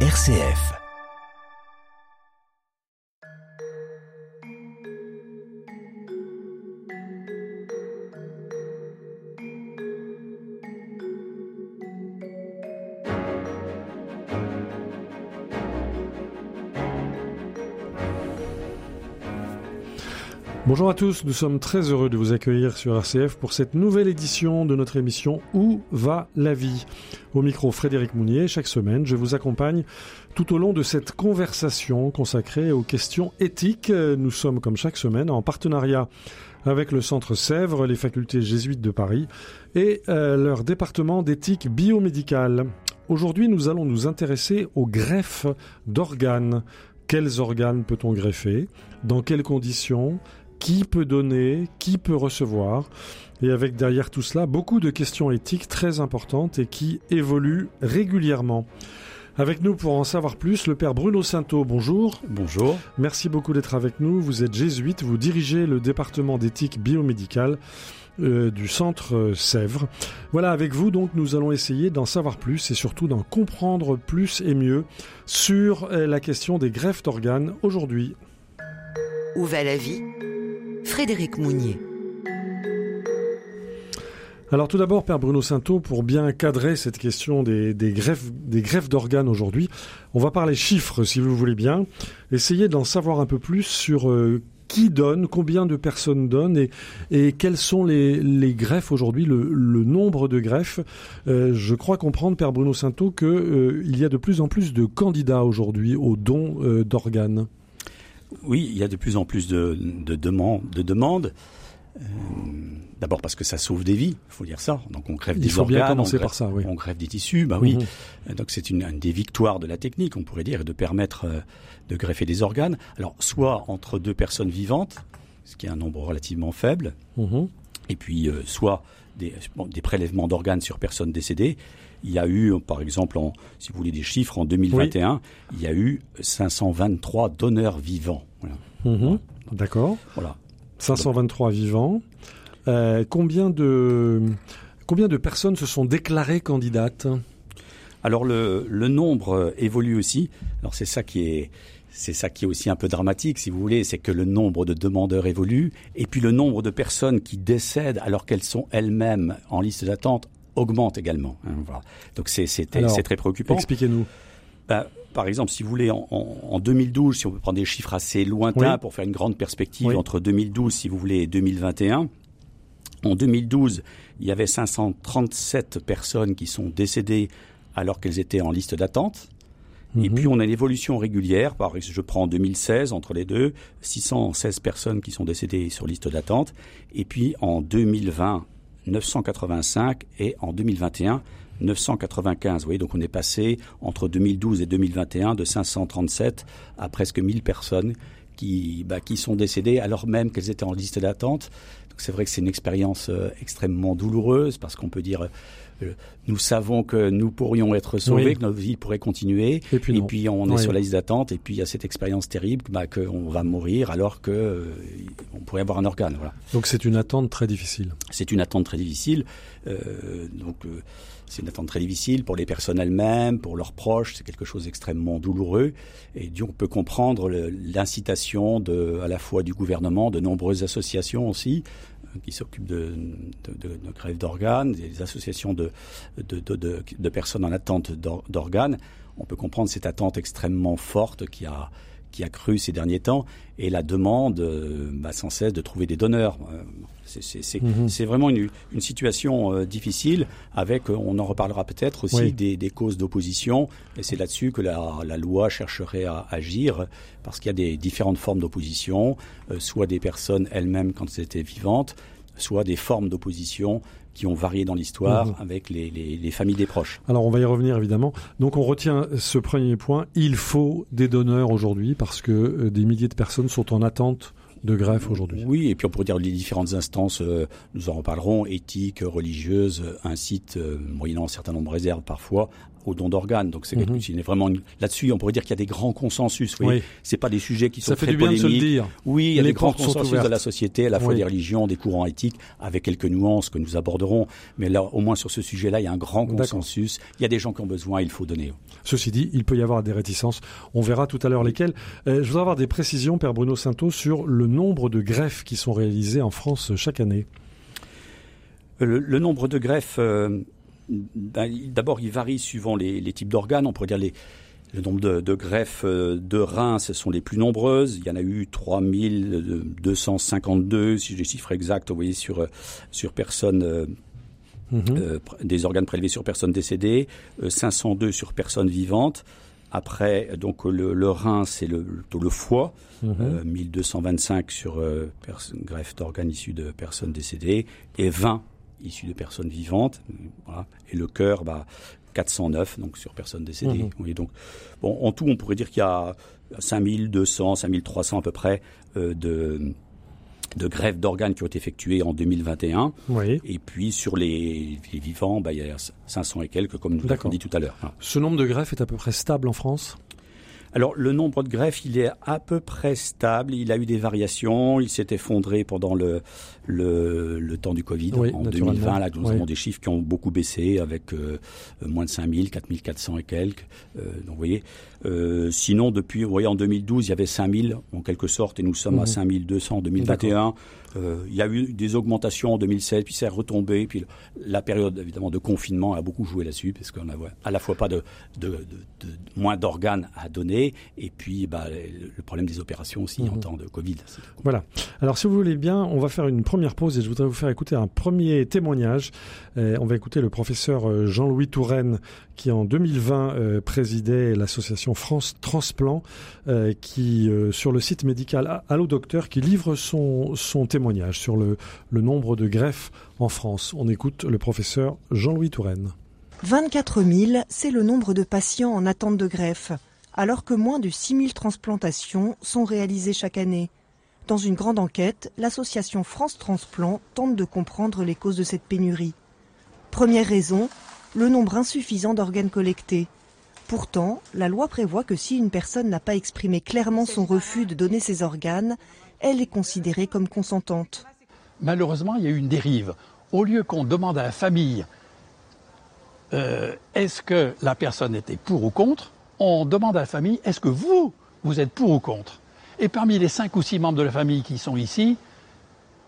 RCF. Bonjour à tous, nous sommes très heureux de vous accueillir sur RCF pour cette nouvelle édition de notre émission Où va la vie? Au micro Frédéric Mounier, chaque semaine, je vous accompagne tout au long de cette conversation consacrée aux questions éthiques. Nous sommes comme chaque semaine en partenariat avec le Centre Sèvres, les facultés jésuites de Paris et euh, leur département d'éthique biomédicale. Aujourd'hui, nous allons nous intéresser aux greffes d'organes. Quels organes peut-on greffer? Dans quelles conditions? Qui peut donner, qui peut recevoir, et avec derrière tout cela beaucoup de questions éthiques très importantes et qui évoluent régulièrement. Avec nous pour en savoir plus, le père Bruno Sainteau, bonjour. Bonjour. Merci beaucoup d'être avec nous. Vous êtes jésuite, vous dirigez le département d'éthique biomédicale euh, du centre euh, Sèvres. Voilà, avec vous donc nous allons essayer d'en savoir plus et surtout d'en comprendre plus et mieux sur euh, la question des greffes d'organes aujourd'hui. Où va la vie? Frédéric Mounier. Alors tout d'abord, Père Bruno Sainteau, pour bien cadrer cette question des, greffes, des greffes d'organes aujourd'hui, on va parler chiffres, si vous voulez bien. Essayer d'en savoir un peu plus sur euh, qui donne, combien de personnes donnent et, et quels sont les, greffes aujourd'hui, le, nombre de greffes. Euh, je crois comprendre, Père Bruno Sainteau, qu'il euh, y a de plus en plus de candidats aujourd'hui aux dons d'organes. Oui, il y a de plus en plus de, de, demandes. Euh, d'abord parce que ça sauve des vies, il faut dire ça. Donc on greffe des organes, on greffe, par ça, oui. on greffe des tissus, bah oui. Mhm. Donc c'est une, des victoires de la technique, on pourrait dire, de permettre euh, de greffer des organes. Alors soit entre deux personnes vivantes, ce qui est un nombre relativement faible, mhm. et puis euh, soit des, des prélèvements d'organes sur personnes décédées. Il y a eu, par exemple, en, si vous voulez des chiffres, en 2021, il y a eu 523 donneurs vivants. Mhm. D'accord. Voilà. 523 vivants. Euh, combien de combien de personnes se sont déclarées candidates? Alors le, le nombre évolue aussi. Alors c'est ça qui est c'est ça qui est aussi un peu dramatique, si vous voulez, c'est que le nombre de demandeurs évolue, et puis le nombre de personnes qui décèdent alors qu'elles sont elles-mêmes en liste d'attente augmente également. Hein, voilà. Donc c'est très préoccupant. Expliquez-nous. Ben, par exemple, si vous voulez, en, en, 2012, si on peut prendre des chiffres assez lointains pour faire une grande perspective entre 2012, si vous voulez, et 2021, en 2012, il y avait 537 personnes qui sont décédées alors qu'elles étaient en liste d'attente. Et mhm. puis on a une évolution régulière. Par, je prends en 2016 entre les deux, 616 personnes qui sont décédées sur liste d'attente. Et puis en 2020, 985 et en 2021, 995. Vous voyez, donc on est passé entre 2012 et 2021 de 537 à presque 1000 personnes qui, bah, qui sont décédées alors même qu'elles étaient en liste d'attente. Donc c'est vrai que c'est une expérience euh, extrêmement douloureuse parce qu'on peut dire nous savons que nous pourrions être sauvés, que notre vie pourrait continuer, et puis, on est sur la liste d'attente, et puis il y a cette expérience terrible bah, qu'on va mourir alors que euh, on pourrait avoir un organe. Voilà. Donc c'est une attente très difficile. C'est une attente très difficile. Euh, donc c'est une attente très difficile pour les personnes elles-mêmes, pour leurs proches. C'est quelque chose d'extrêmement douloureux. Et donc on peut comprendre l'incitation de à la fois du gouvernement, de nombreuses associations aussi, qui s'occupent de, de, de, de grève d'organes, des associations de, de, personnes en attente d'organes. On peut comprendre cette attente extrêmement forte qui a, qui a cru ces derniers temps et la demande euh, bah, sans cesse de trouver des donneurs. Euh, mhm. C'est vraiment une, une situation euh, difficile avec, on en reparlera peut-être aussi, des, des, causes d'opposition et c'est là-dessus que la, la, loi chercherait à agir parce qu'il y a des différentes formes d'opposition, soit des personnes elles-mêmes quand elles étaient vivantes, soit des formes d'opposition qui ont varié dans l'histoire mhm. avec les, les, familles des proches. Alors on va y revenir évidemment. Donc on retient ce premier point, il faut des donneurs aujourd'hui parce que euh, des milliers de personnes sont en attente de greffe aujourd'hui. Oui, et puis on pourrait dire les différentes instances, euh, nous en reparlerons, éthiques, religieuses, incitent, euh, moyennant un certain nombre de réserves parfois, au don d'organes. Donc c'est mm vraiment là-dessus, on pourrait dire qu'il y a des grands consensus. Oui, c'est pas des sujets qui sont Ça très fait du bien polémiques. De se le dire. Oui, il y a des grands consensus de la société, à la fois des religions, des courants éthiques, avec quelques nuances que nous aborderons. Mais là, au moins sur ce sujet-là, il y a un grand consensus. Il y a des gens qui ont besoin, il faut donner. Ceci dit, il peut y avoir des réticences. On verra tout à l'heure lesquelles. Euh, je voudrais avoir des précisions, Père Bruno Sainteau, sur le nombre de greffes qui sont réalisées en France chaque année. Le, nombre de greffes, euh, d'abord, il varie suivant les, types d'organes. On pourrait dire les, le nombre de, greffes euh, de reins, ce sont les plus nombreuses. Il y en a eu 3252, si j'ai les chiffres exacts, vous voyez, sur, sur personnes. Mhm. des organes prélevés sur personnes décédées, 502 sur personnes vivantes, après, donc le, rein, c'est le, le foie, 1225 mhm. euh, sur euh, greffe d'organes issus de personnes décédées et 20 issus de personnes vivantes. Et le cœur, bah, 409 donc sur personnes décédées. Mhm. donc, bon, en tout, on pourrait dire qu'il y a 5200, 5300 à peu près euh, de de greffes d'organes qui ont été effectuées en 2021. Oui. Et puis sur les, vivants, bah, il y a 500 et quelques, comme nous l'avons dit tout à l'heure. Ce nombre de greffes est à peu près stable en France? Alors le nombre de greffes, il est à peu près stable. Il a eu des variations. Il s'est effondré pendant le, le, le temps du Covid en 2020. Là, nous avons des chiffres qui ont beaucoup baissé avec euh, moins de 5000, 4400 et quelques. Euh, donc vous voyez. Euh, sinon, depuis, vous voyez, en 2012, il y avait 5000 en quelque sorte, et nous sommes à 5200 en 2021. Euh, il y a eu des augmentations en 2016, puis c'est retombé. Puis la période évidemment de confinement a beaucoup joué là-dessus, parce qu'on a à la fois pas de, de, de, de moins d'organes à donner, et puis bah, le problème des opérations aussi en mhm. temps de Covid. Voilà. Alors si vous voulez bien, on va faire une première pause et je voudrais vous faire écouter un premier témoignage. Euh, on va écouter le professeur euh, Jean-Louis Touraine, qui en 2020 présidait l'association France Transplant, qui sur le site médical Allo Docteur, qui livre son, son témoignage sur le, nombre de greffes en France. On écoute le professeur Jean-Louis Touraine. 24 000, c'est le nombre de patients en attente de greffe, alors que moins de 6 000 transplantations sont réalisées chaque année. Dans une grande enquête, l'association France Transplant tente de comprendre les causes de cette pénurie. Première raison, le nombre insuffisant d'organes collectés. Pourtant, la loi prévoit que si une personne n'a pas exprimé clairement son refus de donner ses organes, elle est considérée comme consentante. Malheureusement, il y a eu une dérive. Au lieu qu'on demande à la famille euh, est-ce que la personne était pour ou contre, on demande à la famille est-ce que vous, vous êtes pour ou contre? Et parmi les cinq ou six membres de la famille qui sont ici,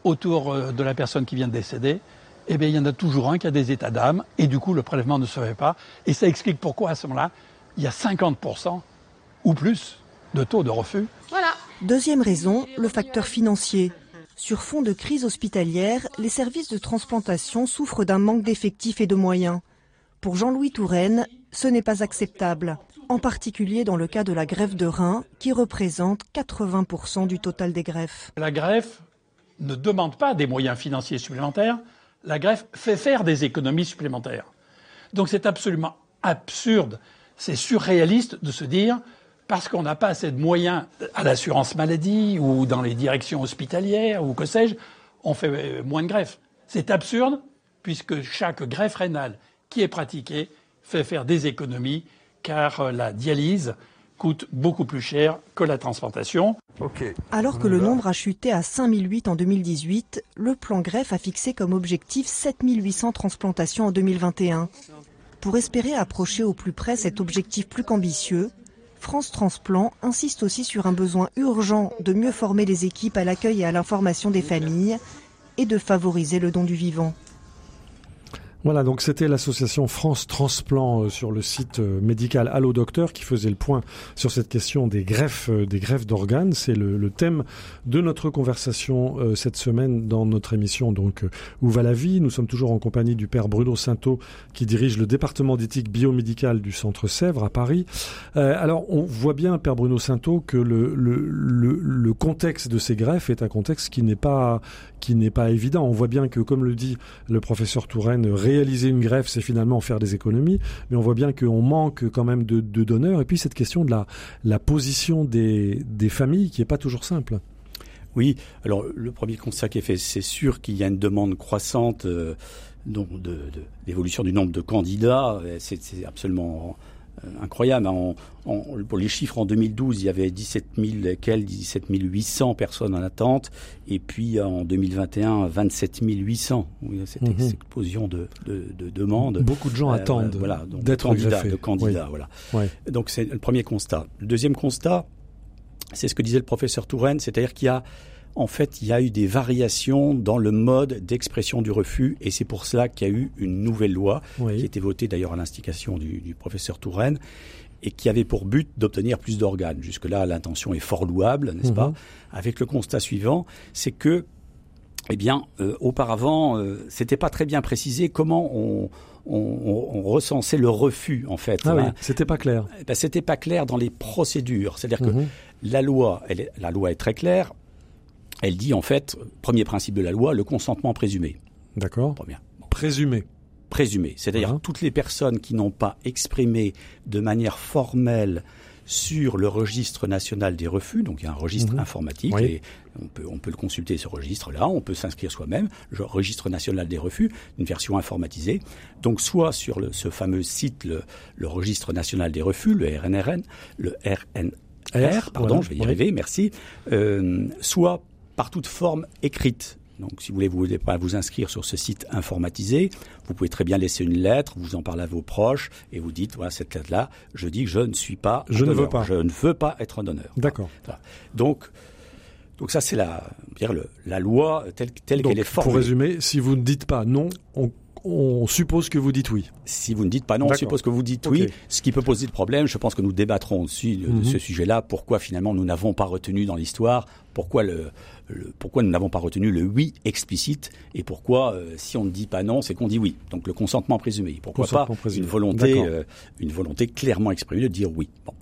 autour euh, de la personne qui vient de décéder, eh bien, il y en a toujours un qui a des états d'âme, et du coup, le prélèvement ne se fait pas. Et ça explique pourquoi, à ce moment-là, il y a 50% ou plus de taux de refus. Voilà. Deuxième raison, le facteur financier. Sur fond de crise hospitalière, les services de transplantation souffrent d'un manque d'effectifs et de moyens. Pour Jean-Louis Touraine, ce n'est pas acceptable, en particulier dans le cas de la greffe de rein, qui représente 80% du total des greffes. La greffe ne demande pas des moyens financiers supplémentaires, la greffe fait faire des économies supplémentaires. Donc c'est absolument absurde, c'est surréaliste de se dire parce qu'on n'a pas assez de moyens à l'assurance maladie ou dans les directions hospitalières ou que sais-je, on fait euh, moins de greffes. C'est absurde puisque chaque greffe rénale qui est pratiquée fait faire des économies car euh, la dialyse coûte beaucoup plus cher que la transplantation. Alors que le nombre a chuté à 5008 en 2018, le plan greffe a fixé comme objectif 7800 transplantations en 2021. Pour espérer approcher au plus près cet objectif plus qu'ambitieux, France Transplant insiste aussi sur un besoin urgent de mieux former les équipes à l'accueil et à l'information des familles et de favoriser le don du vivant. Voilà, donc c'était l'association France Transplant euh, sur le site euh, médical Allo Docteur qui faisait le point sur cette question des greffes, euh, des greffes d'organes. C'est le, thème de notre conversation cette semaine dans notre émission donc Où va la vie? Nous sommes toujours en compagnie du père Bruno Sainteau qui dirige le département d'éthique biomédicale du Centre Sèvres à Paris. alors on voit bien, père Bruno Sainteau, que le, le, le contexte de ces greffes est un contexte qui n'est pas qui n'est pas évident. On voit bien que, comme le dit le professeur Touraine, réaliser une greffe, c'est finalement faire des économies, mais on voit bien qu'on manque quand même de, donneurs. Et puis cette question de la, position des, familles qui n'est pas toujours simple. Oui, alors le premier constat qui est fait, c'est sûr qu'il y a une demande croissante euh, de, l'évolution du nombre de candidats. C'est absolument euh, incroyable. Hein. pour les chiffres, en 2012, il y avait 17 000, quels 17 800 personnes en attente. Et puis en 2021, 27 800. Oui, cette mhm. explosion de, de, de, demandes. Beaucoup de gens euh, attendent voilà, d'être candidats. De candidats voilà. Donc c'est le premier constat. Le deuxième constat, c'est ce que disait le professeur Touraine, c'est-à-dire qu'il y a en fait, il y a eu des variations dans le mode d'expression du refus, et c'est pour cela qu'il y a eu une nouvelle loi, qui a été votée d'ailleurs à l'instication du, professeur Touraine, et qui avait pour but d'obtenir plus d'organes. Jusque-là, l'intention est fort louable, n'est-ce pas mhm. Avec le constat suivant, c'est que, eh bien, euh, auparavant, euh, c'était pas très bien précisé comment on, recensait le refus en fait. Ah oui, c'était pas clair. Ben, c'était pas clair dans les procédures. C'est-à-dire que mhm. la loi, elle la loi est très claire elle dit en fait, premier principe de la loi, le consentement présumé. D'accord. Présumé. Présumé. C'est-à-dire toutes les personnes qui n'ont pas exprimé de manière formelle sur le registre national des refus, donc il y a un registre mhm. informatique et on peut, on peut le consulter ce registre-là, on peut s'inscrire soi-même, le registre national des refus, une version informatisée. Donc soit sur le, ce fameux site, le, le, registre national des refus, le RNRN, le RNR, pardon, je vais y arriver, merci, euh, soit par toute forme écrite. Donc, si vous voulez, vous voulez pas vous inscrire sur ce site informatisé, vous pouvez très bien laisser une lettre, vous en parlez à vos proches et vous dites voilà cette lettre-là, je dis que je ne suis pas, je ne veux pas, je ne veux pas être un donneur. D'accord. Donc, donc ça c'est la, la loi telle, telle qu'elle est formulée. Pour résumer, si vous ne dites pas non, on on suppose que vous dites oui. Si vous ne dites pas non, on suppose que vous dites oui, ce qui peut poser de problème. Je pense que nous débattrons aussi de, mhm. ce sujet-là. Pourquoi finalement nous n'avons pas retenu dans l'histoire? Pourquoi le, pourquoi nous n'avons pas retenu le oui explicite? Et pourquoi euh, si on ne dit pas non, c'est qu'on dit oui? Donc le consentement présumé. Pourquoi pas une volonté, euh, une volonté clairement exprimée de dire oui? Bon.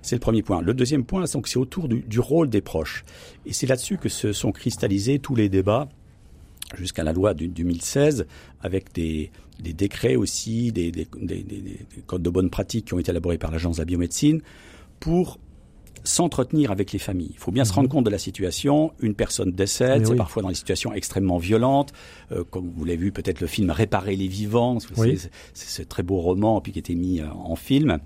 C'est le premier point. Le deuxième point, c'est autour du, du, rôle des proches. Et c'est là-dessus que se sont cristallisés tous les débats jusqu'à la loi de 2016, avec des, des décrets aussi, des, des, des, codes de bonne pratique qui ont été élaborés par l'Agence de la biomédecine, pour s'entretenir avec les familles. Il faut bien se rendre mhm. compte de la situation. Une personne décède, c'est parfois dans des situations extrêmement violentes, euh, comme vous l'avez vu peut-être le film Réparer les vivants, c'est ce très beau roman puis qui a été mis euh, en film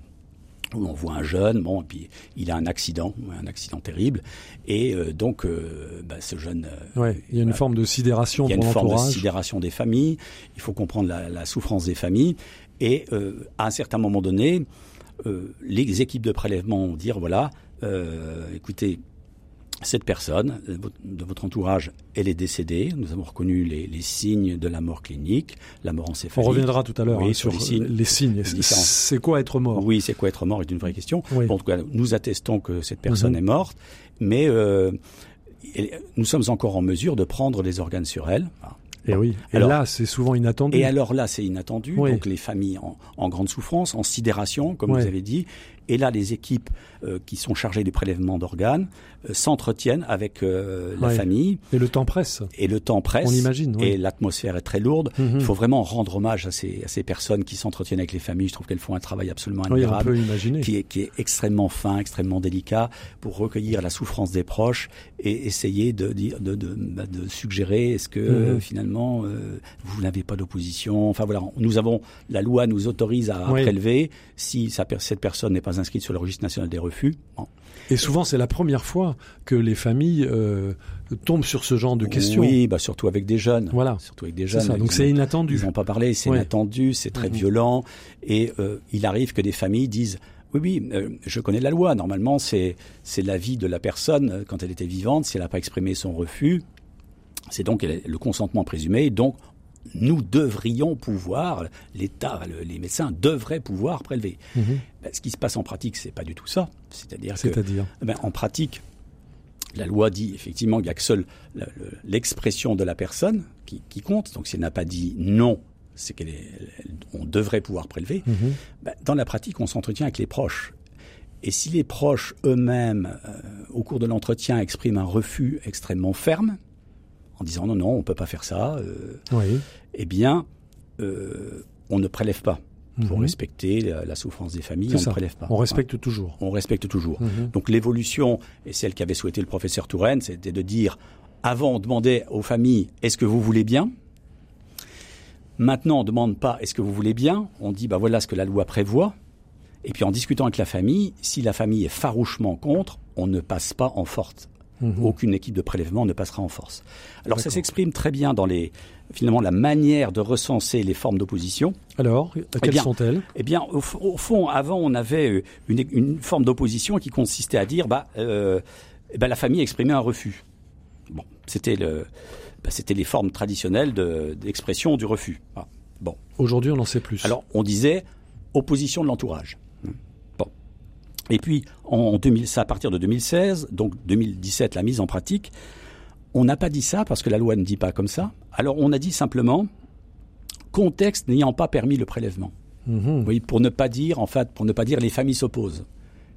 où on voit un jeune, bon, et puis il a un accident, un accident terrible, et euh, donc euh, bah, ce jeune. Euh, ouais, il y a une forme de sidération. Il y a une forme de sidération des familles. Il faut comprendre la, la souffrance des familles, et à un certain moment donné, les équipes de prélèvement vont dire voilà, écoutez, cette personne de votre entourage, elle est décédée. Nous avons reconnu les, signes de la mort clinique, la mort encéphalique. On reviendra tout à l'heure hein, sur les signes. C'est quoi être mort? Oui, c'est quoi être mort est une vraie question. en tout cas, nous attestons que cette personne mhm. est morte, mais euh, nous sommes encore en mesure de prendre les organes sur elle. Et oui. Et là, c'est souvent inattendu. Et alors là, c'est inattendu. Donc les familles en, grande souffrance, en sidération, comme vous avez dit. Et là, les équipes euh, qui sont chargées du prélèvement d'organes euh, s'entretiennent avec euh, la famille. Et le temps presse. Et le temps presse. On imagine. Et l'atmosphère est très lourde. Mhm. Il faut vraiment rendre hommage à ces, à ces personnes qui s'entretiennent avec les familles. Je trouve qu'elles font un travail absolument admirable, qui est, qui est extrêmement fin, extrêmement délicat, pour recueillir la souffrance des proches et essayer de, de, de, de, bah, de suggérer est-ce que mhm. finalement vous n'avez pas d'opposition. Enfin voilà, nous avons la loi nous autorise à prélever si cette personne n'est pas inscrite sur le registre national des refus. Et souvent, c'est la première fois que les familles euh, tombent sur ce genre de questions. Oui, bah surtout avec des jeunes. Voilà. Surtout avec des jeunes. Donc c'est inattendu. Ils n'ont pas parlé, c'est inattendu, c'est très mhm. violent. Et euh, il arrive que des familles disent oui, oui, euh, je connais la loi. Normalement, c'est c'est l'avis de la personne quand elle était vivante. Si elle n'a pas exprimé son refus, c'est donc le consentement présumé. Donc, nous devrions pouvoir, l'État, les médecins devraient pouvoir prélever. Mhm. Ben, ce qui se passe en pratique, c'est pas du tout ça. C'est-à-dire que, ben, en pratique, la loi dit effectivement qu'il n'y a que seule l'expression de la personne qui, compte. Donc, si elle n'a pas dit non, c'est qu'on devrait pouvoir prélever. Mhm. Ben, dans la pratique, on s'entretient avec les proches. Et si les proches eux-mêmes, euh, au cours de l'entretien, expriment un refus extrêmement ferme, en disant non, non, on peut pas faire ça, euh, oui. eh bien, euh, on ne prélève pas. pour mhm. respecter la, souffrance des familles, on ne prélève pas. On respecte toujours. On respecte toujours. Mhm. Donc l'évolution, et celle qu'avait souhaité le professeur Touraine, c'était de dire, avant on demandait aux familles, est-ce que vous voulez bien? Maintenant on ne demande pas, est-ce que vous voulez bien? On dit, bah voilà ce que la loi prévoit. Et puis en discutant avec la famille, si la famille est farouchement contre, on ne passe pas en force. Mhm. Aucune équipe de prélèvement ne passera en force. Alors ça s'exprime très bien dans les finalement la manière de recenser les formes d'opposition. Alors, eh quelles sont-elles? Eh bien, au, fond, avant, on avait euh, une, forme d'opposition qui consistait à dire, bah, euh, eh ben, la famille exprimait un refus. Bon, c'était le, bah, c'était les formes traditionnelles d'expression du refus. Ah, bon. Aujourd'hui, on en sait plus. Alors, on disait opposition de l'entourage. Et puis, en 2000, ça à partir de 2016, donc 2017, la mise en pratique, on n'a pas dit ça parce que la loi ne dit pas comme ça. Alors, on a dit simplement contexte n'ayant pas permis le prélèvement. Mhm. Oui, pour ne pas dire, en fait, pour ne pas dire les familles s'opposent,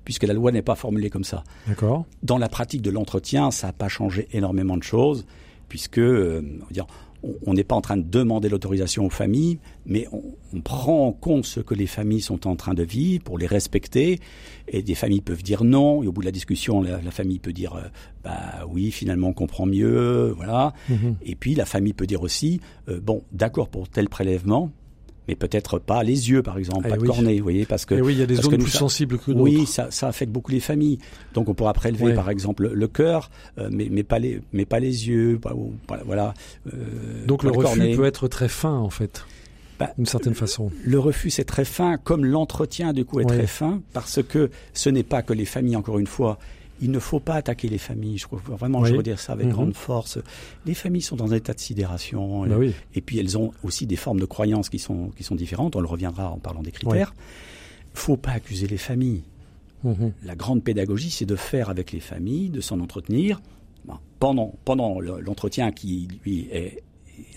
puisque la loi n'est pas formulée comme ça. D'accord. Dans la pratique de l'entretien, ça n'a pas changé énormément de choses, puisque, euh, dire, on n'est pas en train de demander l'autorisation aux familles, mais on, prend en compte ce que les familles sont en train de vivre pour les respecter. Et des familles peuvent dire non, et au bout de la discussion, la, famille peut dire euh, bah oui, finalement on comprend mieux, voilà. Mhm. Et puis la famille peut dire aussi euh, bon, d'accord pour tel prélèvement, mais peut-être pas les yeux, par exemple, eh pas de cornée, vous voyez, parce que eh oui, il y a des zones plus sensibles que d'autres. Oui, ça, ça, affecte beaucoup les familles. Donc on pourra prélever, par exemple, le cœur, euh, mais, mais pas les, mais pas les yeux, voilà. Euh, Donc le refus peut être très fin, en fait. Bah, d'une certaine façon. Le refus c'est très fin, comme l'entretien du coup est très fin, parce que ce n'est pas que les familles, encore une fois, il ne faut pas attaquer les familles. Je crois vraiment, je veux dire ça avec mhm. grande force. Les familles sont dans un état de sidération, bah et, puis elles ont aussi des formes de croyances qui sont qui sont différentes. On le reviendra en parlant des critères. Il Faut pas accuser les familles. Mhm. La grande pédagogie, c'est de faire avec les familles, de s'en entretenir. pendant pendant l'entretien qui lui est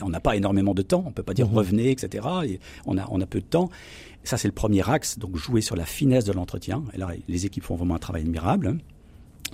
on n'a pas énormément de temps, on peut pas dire mhm. revenez, etc. Et on a on a peu de temps. Ça c'est le premier axe, donc jouer sur la finesse de l'entretien. Et là, les équipes font vraiment un travail admirable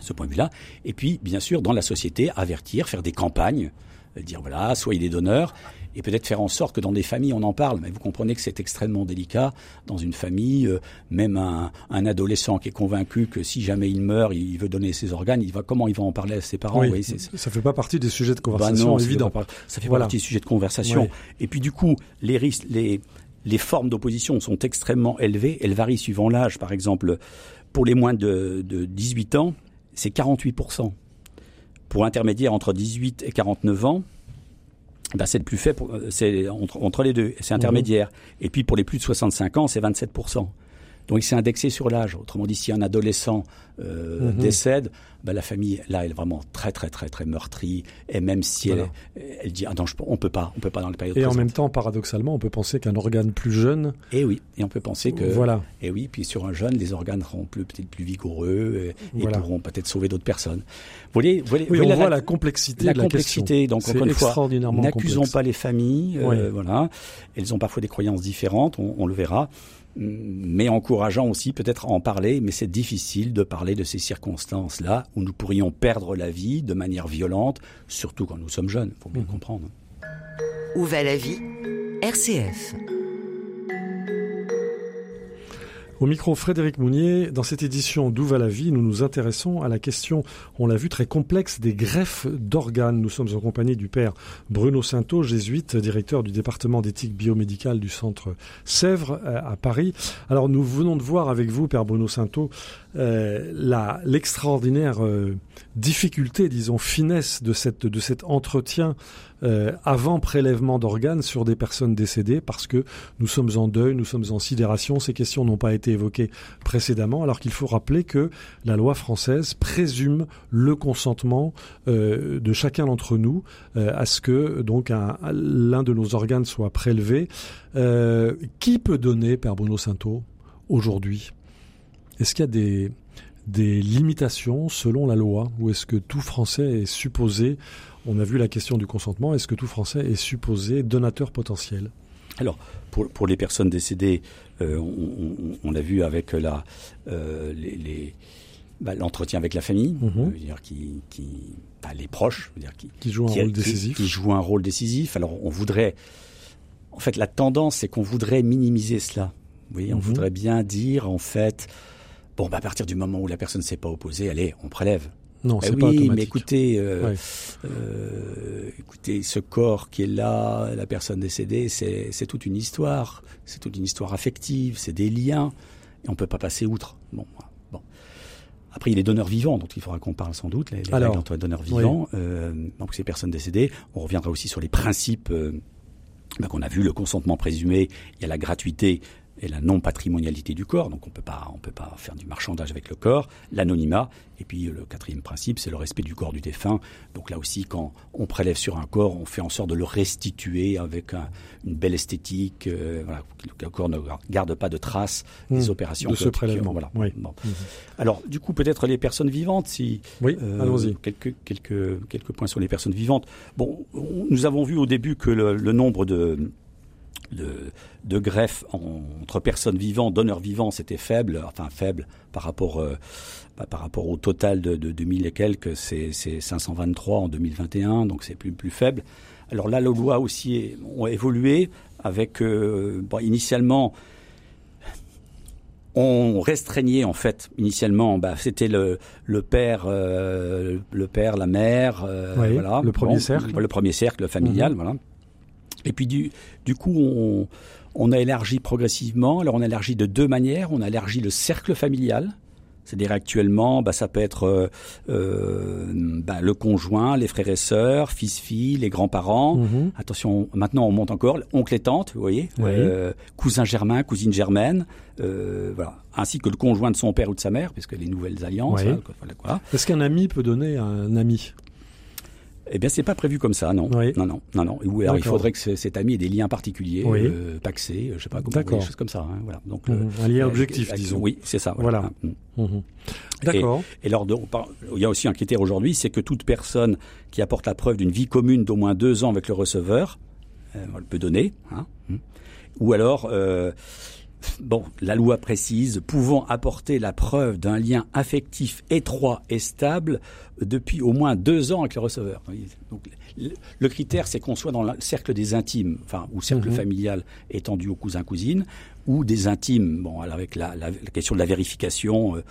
ce point de vue-là. Et puis, bien sûr, dans la société, avertir, faire des campagnes, euh, dire voilà, soyez des donneurs, et peut-être faire en sorte que dans des familles on en parle. Mais vous comprenez que c'est extrêmement délicat dans une famille, euh, même un, un, adolescent qui est convaincu que si jamais il meurt, il veut donner ses organes, il va comment il va en parler à ses parents oui, Ça fait pas partie des sujets de bah conversation bah évident. Ça fait, pas, partie des sujets de conversation. Et puis du coup, les risques, les les formes d'opposition sont extrêmement élevées. Elles varient suivant l'âge. Par exemple, pour les moins de, de 18 ans, c'est 48%. Pour intermédiaire entre 18 et 49 ans, bah, c'est le plus fait, c'est entre, les deux, c'est intermédiaire. Mmh. Et puis pour les plus de 65 ans, c'est 27%. Donc c'est indexé sur l'âge. Autrement dit, si un adolescent euh, mhm. décède, bah, la famille là elle est vraiment très très très très meurtrie. Et même si elle, elle dit ah non, je, on peut pas, on peut pas dans le période. Et en même temps, paradoxalement, on peut penser qu'un organe plus jeune. Et oui, et on peut penser que voilà. Et oui, puis sur un jeune, les organes seront plus peut-être plus vigoureux et, pourront peut-être sauver d'autres personnes. Vous voyez, vous voyez, oui, on voit la, complexité. La, de la complexité. Donc encore une fois, n'accusons pas les familles. Euh, voilà, elles ont parfois des croyances différentes. on, on le verra mais encourageant aussi peut-être à en parler, mais c'est difficile de parler de ces circonstances-là où nous pourrions perdre la vie de manière violente, surtout quand nous sommes jeunes, il faut bien mmh. comprendre. Où va la vie? RCF Au micro Frédéric Mounier, dans cette édition D'où va la vie, nous nous intéressons à la question, on l'a vu, très complexe des greffes d'organes. Nous sommes en compagnie du père Bruno Sainteau, jésuite, directeur du département d'éthique biomédicale du centre Sèvres euh, à Paris. Alors nous venons de voir avec vous, père Bruno Sainteau, euh, l'extraordinaire euh, difficulté, disons finesse de cette de cet entretien euh, avant prélèvement d'organes sur des personnes décédées parce que nous sommes en deuil, nous sommes en sidération. Ces questions n'ont pas été évoquées précédemment, alors qu'il faut rappeler que la loi française présume le consentement de chacun d'entre nous à ce que donc l'un de nos organes soit prélevé. qui peut donner, Père Bruno Sainteau, aujourd'hui Est-ce qu'il y a des des limitations selon la loi ou est-ce que tout Français est supposé, on a vu la question du consentement, est-ce que tout Français est supposé donateur potentiel? Alors, pour, pour les personnes décédées, euh, on, l'a vu avec la, euh, les, bah, l'entretien avec la famille, mhm. dire qui, qui bah, les proches, dire qui, qui jouent un rôle décisif, qui, jouent un rôle décisif. Alors, on voudrait, en fait, la tendance, c'est qu'on voudrait minimiser cela Vous voyez, on Mhm. voudrait bien dire, en fait, bon, bah, à partir du moment où la personne ne s'est pas opposée, allez, on prélève. Non, Bah c'est oui, pas automatique. mais écoutez, euh, Ouais. euh, écoutez, ce corps qui est là, la personne décédée, c'est toute une histoire. C'est toute une histoire affective, c'est des liens, et on peut pas passer outre. Bon, bon. Après, il y a les donneurs vivants, dont il faudra qu'on parle sans doute, les, les Alors, règles entre les donneurs vivants. Euh, donc, ces personnes décédées, on reviendra aussi sur les principes bah, qu'on a vu, le consentement présumé, il y a la gratuité et la non-patrimonialité du corps, donc on on peut pas faire du marchandage avec le corps, l'anonymat, et puis le quatrième principe, c'est le respect du corps du défunt. Donc là aussi, quand on prélève sur un corps, on fait en sorte de le restituer avec un- une belle esthétique, euh, voilà, que le corps ne garde pas de traces des Mmh, opérations. de ce prélèvement, Voilà. oui. Bon. Mhm. Alors, du coup, peut-être les personnes vivantes, si Oui, euh, allons-y. Quelques, quelques, quelques points sur les personnes vivantes. Bon, on- nous avons vu au début que le, le nombre de, de, en- entre personnes vivantes, donneurs vivants, c'était faible, enfin faible par rapport, euh, bah, par rapport au total de, de 2000 et quelques, c'est c'est 523 en 2021, donc c'est plus, plus faible. Alors là, les lois aussi ont évolué avec, euh, bon, initialement, on restreignait en fait initialement bah, c'était le le père euh, le père la mère euh, Oui, voilà le premier cercle. le premier cercle familial Mhm. voilà et puis du du coup on on a élargi progressivement alors on a élargi de deux manières on a élargi le cercle familial c'est-à-dire actuellement, bah, ça peut être euh, euh, bah, le conjoint, les frères et sœurs, fils-filles, les grands-parents. Mhm. Attention, maintenant on monte encore, oncle et tante, vous voyez, Oui. euh, cousin germain, cousine germaine, euh, voilà, ainsi que le conjoint de son père ou de sa mère, puisque les nouvelles alliances, Oui. hein, voilà, voilà. Est-ce qu'un ami peut donner à un ami? Eh bien, c'est pas prévu comme ça, non, Oui. non, non, non, non. Ou alors il faudrait que ce- cet ami ait des liens particuliers, Oui. euh, paxés, je sais pas, comment, des choses comme ça, hein, voilà. Donc Mhm. Un lien euh, objectif, euh, disons. Oui, c'est ça. Voilà. Voilà. Mm. Mhm. D'accord. Et lors de, on parle- il y a aussi un critère aujourd'hui, c'est que toute personne qui apporte la preuve d'une vie commune d'au moins deux ans avec le receveur, euh, elle peut donner. Hein, ou alors, euh, bon, la loi précise, pouvant apporter la preuve d'un lien affectif étroit et stable depuis au moins deux ans avec le receveur. Donc, le, critère, c'est qu'on soit dans le cercle des intimes, enfin, ou cercle Mhm. familial étendu aux cousins cousines, ou des intimes. Bon, alors avec la, la- la question de la vérification. euh,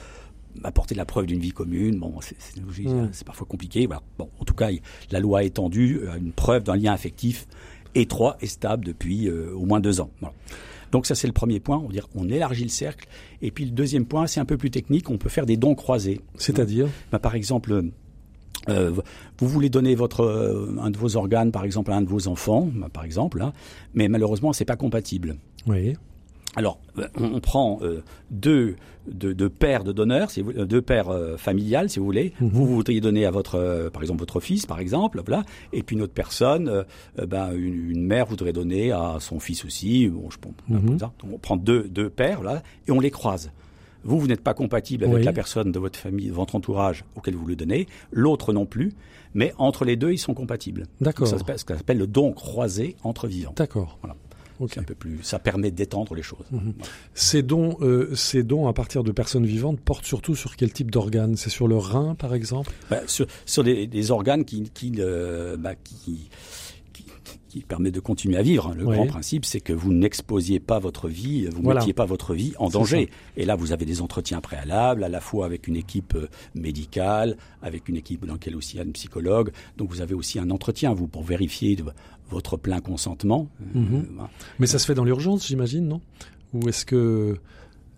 apporter la preuve d'une vie commune, bon, c'est c'est- parfois compliqué. Voilà. Bon, en tout cas, la loi a étendu euh, une preuve d'un lien affectif étroit et stable depuis euh, au moins deux ans. Voilà. Donc ça, c'est le premier point. On va dire, on élargit le cercle. Et puis le deuxième point, c'est un peu plus technique. On peut faire des dons croisés. C'est-à-dire? Bah, par exemple, euh, vous voulez donner votre euh, un de vos organes, par exemple, à un de vos enfants, bah, par exemple, hein, mais malheureusement, c'est pas compatible. Oui. Alors, euh, on, on prend euh, deux, deux, deux paires de donneurs, si vous, euh, deux paires euh, familiales, si vous voulez. Mhm. Vous, vous voudriez donner à votre, euh, par exemple, votre fils, par exemple, voilà. Et puis une autre personne, ben, une, une mère voudrait donner à son fils aussi. Bon, je. Donc, on prend deux, deux paires, là, et on les croise. Vous, vous n'êtes pas compatible avec Oui. la personne de votre famille, de votre entourage auquel vous le donnez. L'autre non plus. Mais entre les deux, ils sont compatibles. D'accord. Ça s'appelle- ce qu'on appelle le don croisé entre vivants. D'accord. Voilà. Ok. C'est un peu plus, ça permet d'étendre les choses. Mhm. Voilà. Ces dons, euh, ces dons à partir de personnes vivantes portent surtout sur quel type d'organes? C'est sur le rein, par exemple? Bah, sur, sur des, des organes qui, qui, euh, bah, qui, qui, qui permet de continuer à vivre. Le Oui. grand principe, c'est que vous n'exposiez pas votre vie, vous ne Voilà. mettiez pas votre vie en danger. Et là, vous avez des entretiens préalables, à la fois avec une équipe euh, médicale, avec une équipe dans laquelle aussi il y a un psychologue. Donc, vous avez aussi un entretien, vous, pour vérifier de- votre plein consentement. Euh, Mhm. Mais ça se fait dans l'urgence, j'imagine, non? Ou est-ce que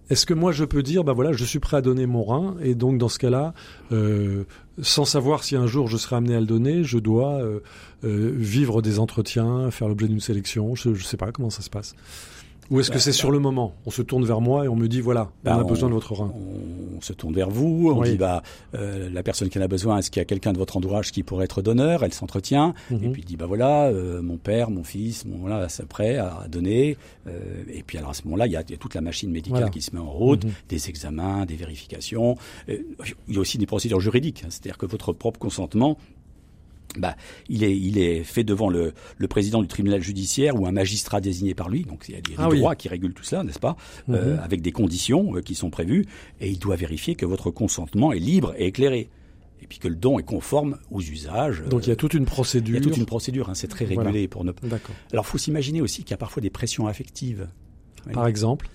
est-ce que moi je peux dire, bah voilà, je suis prêt à donner mon rein, et donc dans ce cas-là, euh, sans savoir si un jour je serai amené à le donner, je dois euh, euh, vivre des entretiens, faire l'objet d'une sélection, je, je sais pas comment ça se passe. Ou est-ce que Bah, c'est bah. sur le moment On se tourne vers moi et on me dit voilà, Bah, on a on- besoin de votre rein. On se tourne vers vous, on Oui. dit bah euh, la personne qui en a besoin, est-ce qu'il y a quelqu'un de votre entourage qui pourrait être donneur Elle s'entretient Mhm. et puis dit bah voilà euh, mon père, mon fils, mon voilà c'est prêt à donner. Euh, et puis alors à ce moment-là il y a, il y a toute la machine médicale Voilà. qui se met en route, Mhm. des examens, des vérifications. Euh, il y a aussi des procédures juridiques, hein. c'est-à-dire que votre propre consentement bah, il est, il est fait devant le, le président du tribunal judiciaire ou un magistrat désigné par lui. Donc il y a des Ah oui. droits qui régulent tout cela, n'est-ce pas Euh, Mhm. Avec des conditions euh, qui sont prévues, et il doit vérifier que votre consentement est libre et éclairé, et puis que le don est conforme aux usages. Donc il y a Euh, toute une il procédure. y a toute une procédure, hein, c'est très régulé Voilà. pour ne. D'accord. Alors, faut s'imaginer aussi qu'il y a parfois des pressions affectives. Oui. Par exemple.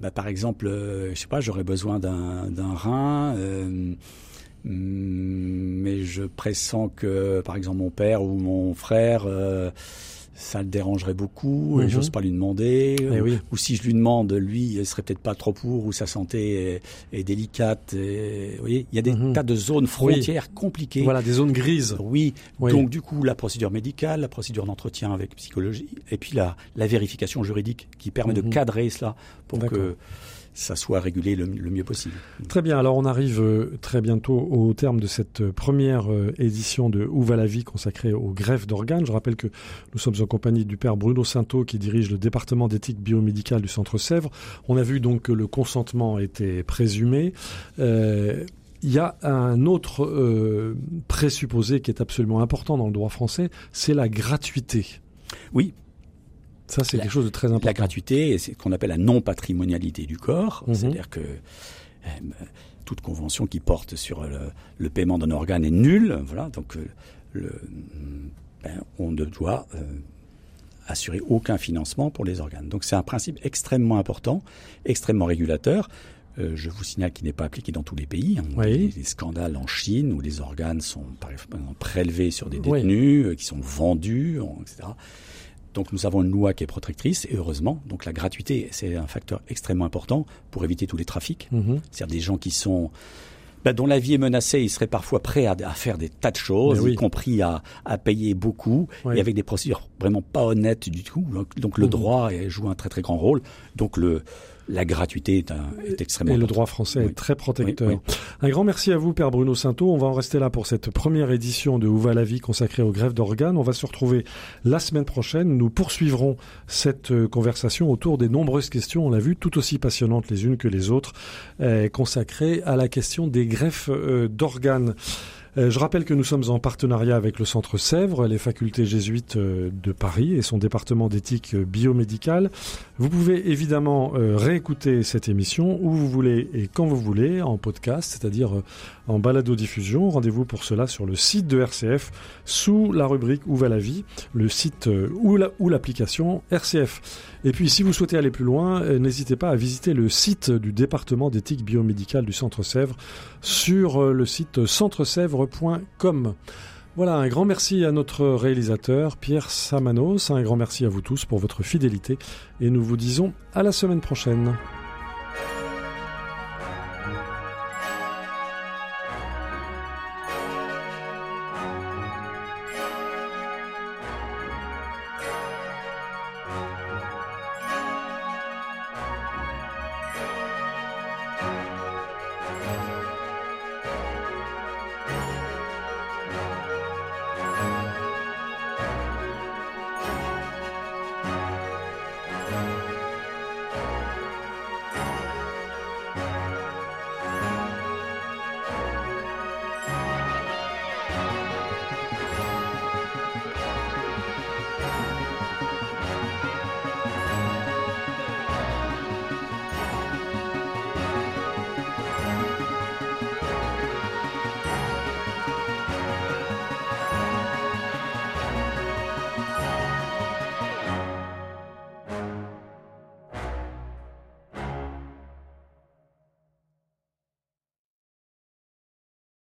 bah, par exemple, je sais pas, j'aurais besoin d'un rein. Mais je pressens que, par exemple, mon père ou mon frère ça le dérangerait beaucoup et mhm. j'ose pas lui demander. Eh ou, si je lui demande, lui, il serait peut-être pas trop pour ou sa santé est, délicate. vous voyez, il y a des mhm. tas de zones frontières compliquées. Voilà, des zones grises. Oui. Donc du coup, la procédure médicale, la procédure d'entretien avec psychologie, et puis la, la vérification juridique qui permet de mhm. cadrer cela pour que ça soit régulé le, mieux possible. Très bien, alors on arrive euh, très bientôt au terme de cette euh, première euh, édition de Où va la vie consacrée aux greffes d'organes. Je rappelle que nous sommes en compagnie du père Bruno Sainteau qui dirige le département d'éthique biomédicale du Centre Sèvres. On a vu donc que le consentement était présumé. il y a un autre présupposé qui est absolument important dans le droit français, c'est la gratuité. Oui, ça, c'est quelque chose de très important. La gratuité, c'est ce qu'on appelle la non-patrimonialité du corps. Mhm. C'est-à-dire que euh, toute convention qui porte sur le, paiement d'un organe est nulle. Voilà, donc euh, le, ben, on ne doit euh, assurer aucun financement pour les organes. Donc c'est un principe extrêmement important, extrêmement régulateur. je vous signale qu'il n'est pas appliqué dans tous les pays. Hein. Oui. Il y a des scandales en Chine où les organes sont par exemple prélevés sur des détenus, qui sont vendus, etc. Donc nous avons une loi qui est protectrice et heureusement, donc la gratuité, c'est un facteur extrêmement important pour éviter tous les trafics. Mhm. C'est-à-dire des gens qui sont bah, dont la vie est menacée, ils seraient parfois prêts à, faire des tas de choses, y compris à, payer beaucoup, et avec des procédures vraiment pas honnêtes du tout. Donc, le mhm. droit joue un très très grand rôle. Donc le la gratuité est, un, est extrêmement. Et le droit français est très protecteur. Un grand merci à vous, Père Bruno Sainteau. On va en rester là pour cette première édition de Où va la vie consacrée aux greffes d'organes. On va se retrouver la semaine prochaine. Nous poursuivrons cette euh, conversation autour des nombreuses questions, on l'a vu, tout aussi passionnantes les unes que les autres, euh, consacrées à la question des greffes euh, d'organes. Je rappelle que nous sommes en partenariat avec le Centre Sèvres, les facultés jésuites de Paris et son département d'éthique biomédicale. Vous pouvez évidemment réécouter cette émission où vous voulez et quand vous voulez en podcast, c'est-à-dire en balado-diffusion. Rendez-vous pour cela sur le site de RCF sous la rubrique Où va la vie, le site ou l'application RCF. Et puis, si vous souhaitez aller plus loin, euh, n'hésitez pas à visiter le site du département d'éthique biomédicale du Centre Sèvres sur euh, le site centresèvres.com. Voilà, un grand merci à notre réalisateur Pierre Samanos, un grand merci à vous tous pour votre fidélité et nous vous disons à la semaine prochaine.